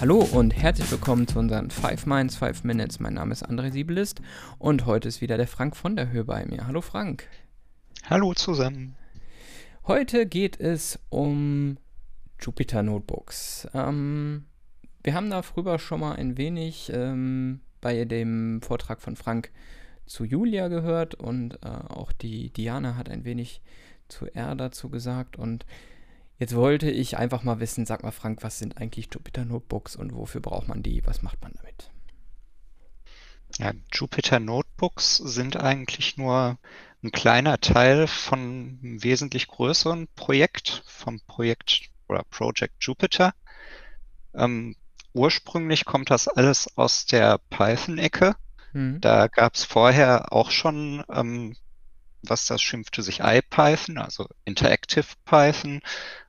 Hallo und herzlich willkommen zu unseren 5 Minds, 5 Minutes. Mein Name ist André Siebelist und heute ist wieder der Frank von der Höhe bei mir. Hallo Frank. Hallo zusammen. Heute geht es um Jupyter Notebooks. Ähm, wir haben darüber schon mal ein wenig ähm, bei dem Vortrag von Frank zu Julia gehört und äh, auch die Diana hat ein wenig zu R dazu gesagt und Jetzt wollte ich einfach mal wissen, sag mal Frank, was sind eigentlich Jupyter Notebooks und wofür braucht man die? Was macht man damit? Ja, Jupyter Notebooks sind eigentlich nur ein kleiner Teil von einem wesentlich größeren Projekt, vom Projekt oder Project Jupyter. Ähm, ursprünglich kommt das alles aus der Python-Ecke. Mhm. Da gab es vorher auch schon ähm, was das schimpfte sich IPython, also Interactive Python,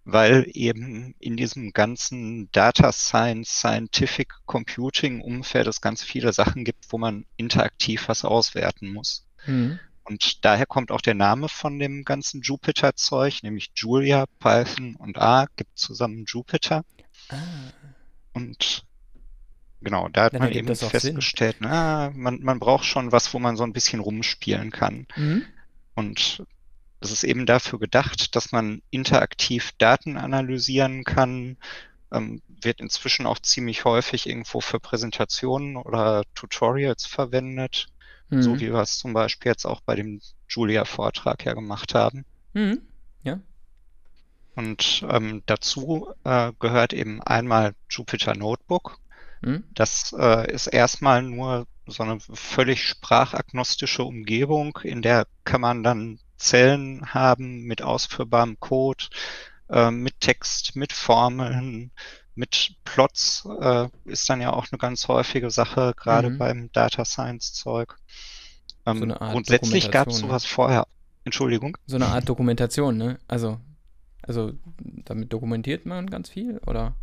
weil eben in diesem ganzen Data Science, Scientific Computing Umfeld es ganz viele Sachen gibt, wo man interaktiv was auswerten muss. Mhm. Und daher kommt auch der Name von dem ganzen Jupyter-Zeug, nämlich Julia, Python und A gibt zusammen Jupyter. Ah. Und genau, da hat Dann man eben festgestellt, na, man, man braucht schon was, wo man so ein bisschen rumspielen kann. Mhm. Und es ist eben dafür gedacht, dass man interaktiv Daten analysieren kann, ähm, wird inzwischen auch ziemlich häufig irgendwo für Präsentationen oder Tutorials verwendet, mhm. so wie wir es zum Beispiel jetzt auch bei dem Julia-Vortrag ja gemacht haben. Mhm. Ja. Und ähm, dazu äh, gehört eben einmal Jupyter Notebook. Mhm. Das äh, ist erstmal nur so eine völlig sprachagnostische Umgebung, in der kann man dann Zellen haben mit ausführbarem Code, äh, mit Text, mit Formeln, mit Plots äh, ist dann ja auch eine ganz häufige Sache, gerade mhm. beim Data Science Zeug. Ähm, so grundsätzlich gab es sowas vorher. Entschuldigung. So eine Art Dokumentation, ne? Also, also damit dokumentiert man ganz viel, oder?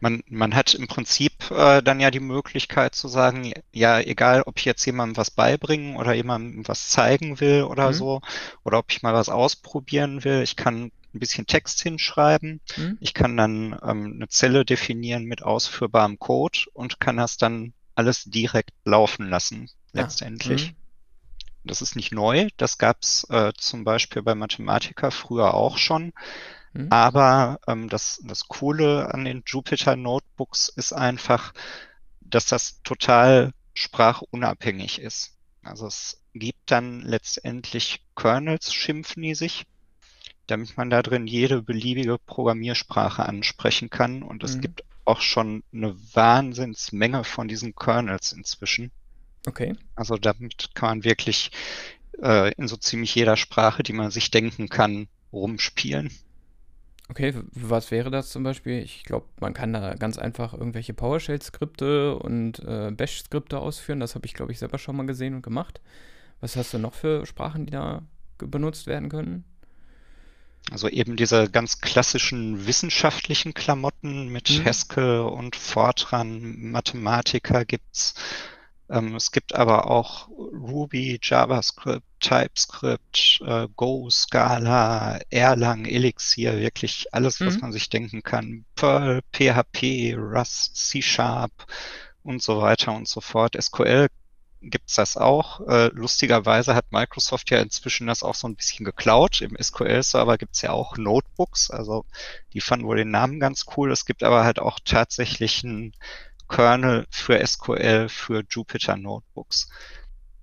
Man, man hat im Prinzip äh, dann ja die Möglichkeit zu sagen, ja, egal ob ich jetzt jemandem was beibringen oder jemandem was zeigen will oder mhm. so, oder ob ich mal was ausprobieren will, ich kann ein bisschen Text hinschreiben, mhm. ich kann dann ähm, eine Zelle definieren mit ausführbarem Code und kann das dann alles direkt laufen lassen, ah, letztendlich. Mhm. Das ist nicht neu, das gab es äh, zum Beispiel bei Mathematika früher auch schon. Mhm. Aber ähm, das, das Coole an den Jupyter Notebooks ist einfach, dass das total sprachunabhängig ist. Also es gibt dann letztendlich Kernels, schimpfen die sich, damit man da drin jede beliebige Programmiersprache ansprechen kann. Und es mhm. gibt auch schon eine Wahnsinnsmenge von diesen Kernels inzwischen. Okay. Also damit kann man wirklich äh, in so ziemlich jeder Sprache, die man sich denken kann, rumspielen. Okay, was wäre das zum Beispiel? Ich glaube, man kann da ganz einfach irgendwelche PowerShell-Skripte und äh, Bash-Skripte ausführen. Das habe ich, glaube ich, selber schon mal gesehen und gemacht. Was hast du noch für Sprachen, die da benutzt werden können? Also eben diese ganz klassischen wissenschaftlichen Klamotten mit mhm. Haskell und Fortran, Mathematiker gibt's. Ähm, es gibt aber auch Ruby, JavaScript, TypeScript, äh, Go, Scala, Erlang, Elixir, wirklich alles, was mhm. man sich denken kann. Perl, PHP, Rust, C Sharp und so weiter und so fort. SQL gibt's das auch. Äh, lustigerweise hat Microsoft ja inzwischen das auch so ein bisschen geklaut. Im SQL-Server gibt's ja auch Notebooks, also die fanden wohl den Namen ganz cool. Es gibt aber halt auch tatsächlich ein Kernel für SQL für Jupyter Notebooks.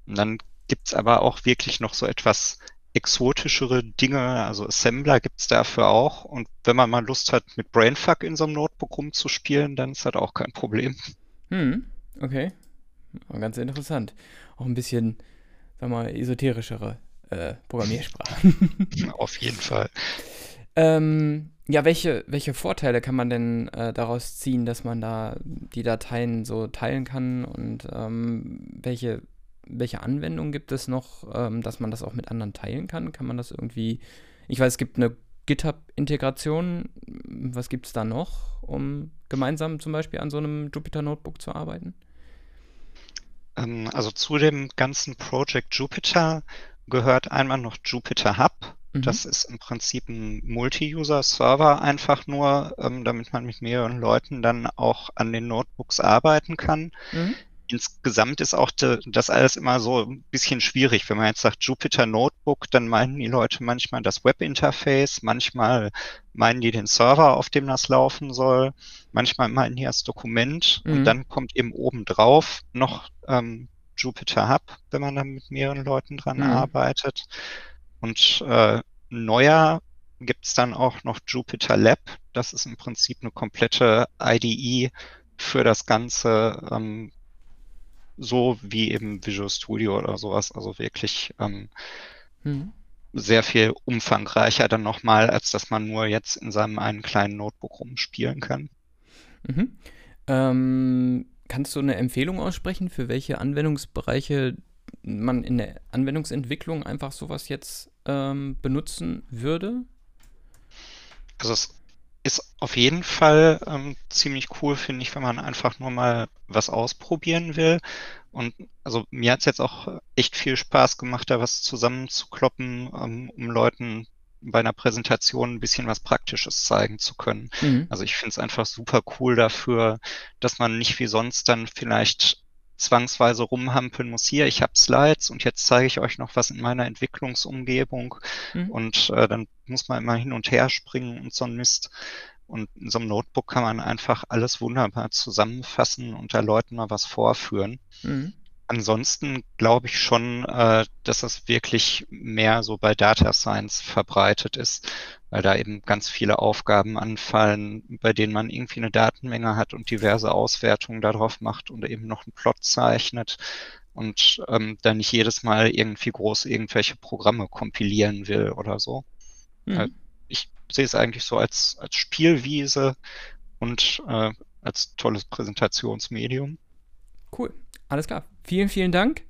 Und dann gibt's aber auch wirklich noch so etwas exotischere Dinge, also Assembler gibt's dafür auch. Und wenn man mal Lust hat, mit Brainfuck in so einem Notebook rumzuspielen, dann ist das auch kein Problem. Hm, okay. Ganz interessant. Auch ein bisschen, sag mal, esoterischere äh, Programmiersprachen. Auf jeden Fall. Ähm, ja, welche, welche Vorteile kann man denn äh, daraus ziehen, dass man da die Dateien so teilen kann und ähm, welche, welche Anwendungen gibt es noch, ähm, dass man das auch mit anderen teilen kann? Kann man das irgendwie, ich weiß, es gibt eine GitHub-Integration, was gibt es da noch, um gemeinsam zum Beispiel an so einem Jupyter Notebook zu arbeiten? Ähm, also zu dem ganzen Project Jupyter gehört einmal noch Jupyter Hub. Mhm. Das ist im Prinzip ein Multi-User-Server einfach nur, ähm, damit man mit mehreren Leuten dann auch an den Notebooks arbeiten kann. Mhm insgesamt ist auch de, das alles immer so ein bisschen schwierig. Wenn man jetzt sagt Jupyter Notebook, dann meinen die Leute manchmal das Webinterface, manchmal meinen die den Server, auf dem das laufen soll, manchmal meinen die das Dokument mhm. und dann kommt eben obendrauf noch ähm, Jupyter Hub, wenn man dann mit mehreren Leuten dran mhm. arbeitet. Und äh, neuer gibt's dann auch noch Jupyter Lab. Das ist im Prinzip eine komplette IDE für das Ganze, ähm, so wie eben Visual Studio oder sowas. Also wirklich ähm, mhm. sehr viel umfangreicher dann nochmal, als dass man nur jetzt in seinem einen kleinen Notebook rumspielen kann. Mhm. Ähm, kannst du eine Empfehlung aussprechen, für welche Anwendungsbereiche man in der Anwendungsentwicklung einfach sowas jetzt ähm, benutzen würde? Also es ist auf jeden Fall ähm, ziemlich cool, finde ich, wenn man einfach nur mal was ausprobieren will. Und also mir hat es jetzt auch echt viel Spaß gemacht, da was zusammenzukloppen, ähm, um Leuten bei einer Präsentation ein bisschen was Praktisches zeigen zu können. Mhm. Also ich finde es einfach super cool dafür, dass man nicht wie sonst dann vielleicht zwangsweise rumhampeln muss. Hier, ich habe Slides und jetzt zeige ich euch noch was in meiner Entwicklungsumgebung. Mhm. Und äh, dann muss man immer hin und her springen und so ein Mist. Und in so einem Notebook kann man einfach alles wunderbar zusammenfassen und da Leuten mal was vorführen. Mhm. Ansonsten glaube ich schon, äh, dass das wirklich mehr so bei Data Science verbreitet ist, weil da eben ganz viele Aufgaben anfallen, bei denen man irgendwie eine Datenmenge hat und diverse Auswertungen darauf macht und eben noch einen Plot zeichnet und ähm, dann nicht jedes Mal irgendwie groß irgendwelche Programme kompilieren will oder so. Mhm. Ich sehe es eigentlich so als, als Spielwiese und äh, als tolles Präsentationsmedium. Cool. Alles klar. Vielen, vielen Dank,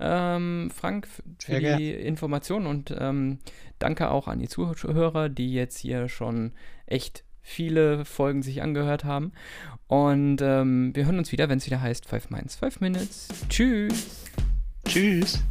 ähm, Frank, für Sehr die. Informationen und ähm, danke auch an die Zuhörer, die jetzt hier schon echt viele Folgen sich angehört haben. Und ähm, wir hören uns wieder, wenn es wieder heißt 5 Minutes, 5 Minutes. Tschüss. Tschüss.